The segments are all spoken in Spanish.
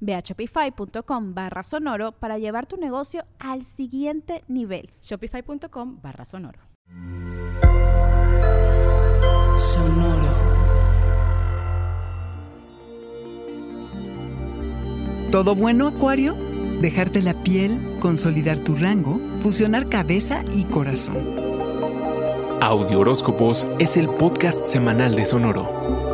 Ve a shopify.com barra sonoro para llevar tu negocio al siguiente nivel. Shopify.com barra sonoro. Sonoro. ¿Todo bueno, Acuario? Dejarte la piel, consolidar tu rango, fusionar cabeza y corazón. Audio Horóscopos es el podcast semanal de Sonoro.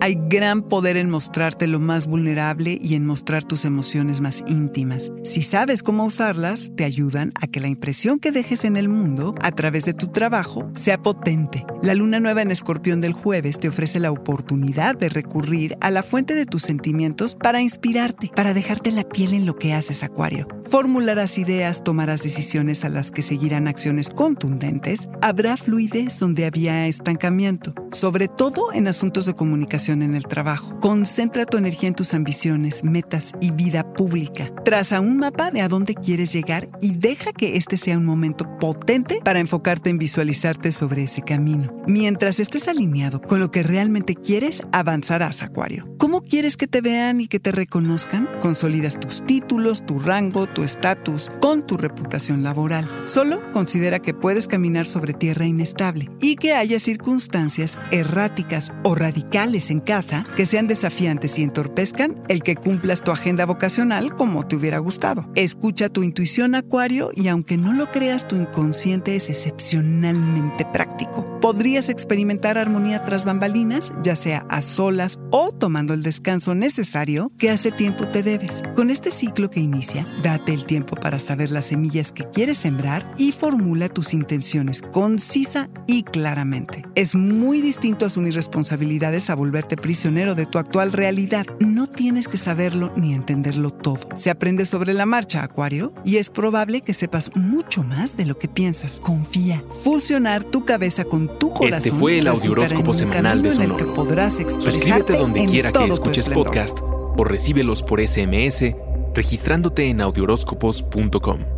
Hay gran poder en mostrarte lo más vulnerable y en mostrar tus emociones más íntimas. Si sabes cómo usarlas, te ayudan a que la impresión que dejes en el mundo a través de tu trabajo sea potente. La luna nueva en escorpión del jueves te ofrece la oportunidad de recurrir a la fuente de tus sentimientos para inspirarte, para dejarte la piel en lo que haces, Acuario. Formularás ideas, tomarás decisiones a las que seguirán acciones contundentes, habrá fluidez donde había estancamiento, sobre todo en asuntos de comunicación en el trabajo. Concentra tu energía en tus ambiciones, metas y vida pública. Traza un mapa de a dónde quieres llegar y deja que este sea un momento potente para enfocarte en visualizarte sobre ese camino. Mientras estés alineado con lo que realmente quieres, avanzarás, Acuario. ¿Cómo quieres que te vean y que te reconozcan? Consolidas tus títulos, tu rango, tu estatus con tu reputación laboral. Solo considera que puedes caminar sobre tierra inestable y que haya circunstancias erráticas o radicales en casa que sean desafiantes y entorpezcan el que cumplas tu agenda vocacional como te hubiera gustado. Escucha tu intuición, Acuario, y aunque no lo creas, tu inconsciente es excepcionalmente práctico. Podrías experimentar armonía tras bambalinas, ya sea a solas o tomando el descanso necesario que hace tiempo te debes. Con este ciclo que inicia, date el tiempo para saber las semillas que quieres sembrar y formula tus intenciones concisa y claramente. Es muy distinto asumir responsabilidades a volver prisionero de tu actual realidad. No tienes que saberlo ni entenderlo todo. Se aprende sobre la marcha, Acuario, y es probable que sepas mucho más de lo que piensas. Confía. Fusionar tu cabeza con tu corazón. Este fue el Audioróscopo semanal de Sonoro. que podrás Suscríbete donde quiera que escuches podcast o recíbelos por SMS registrándote en audioróscopos.com.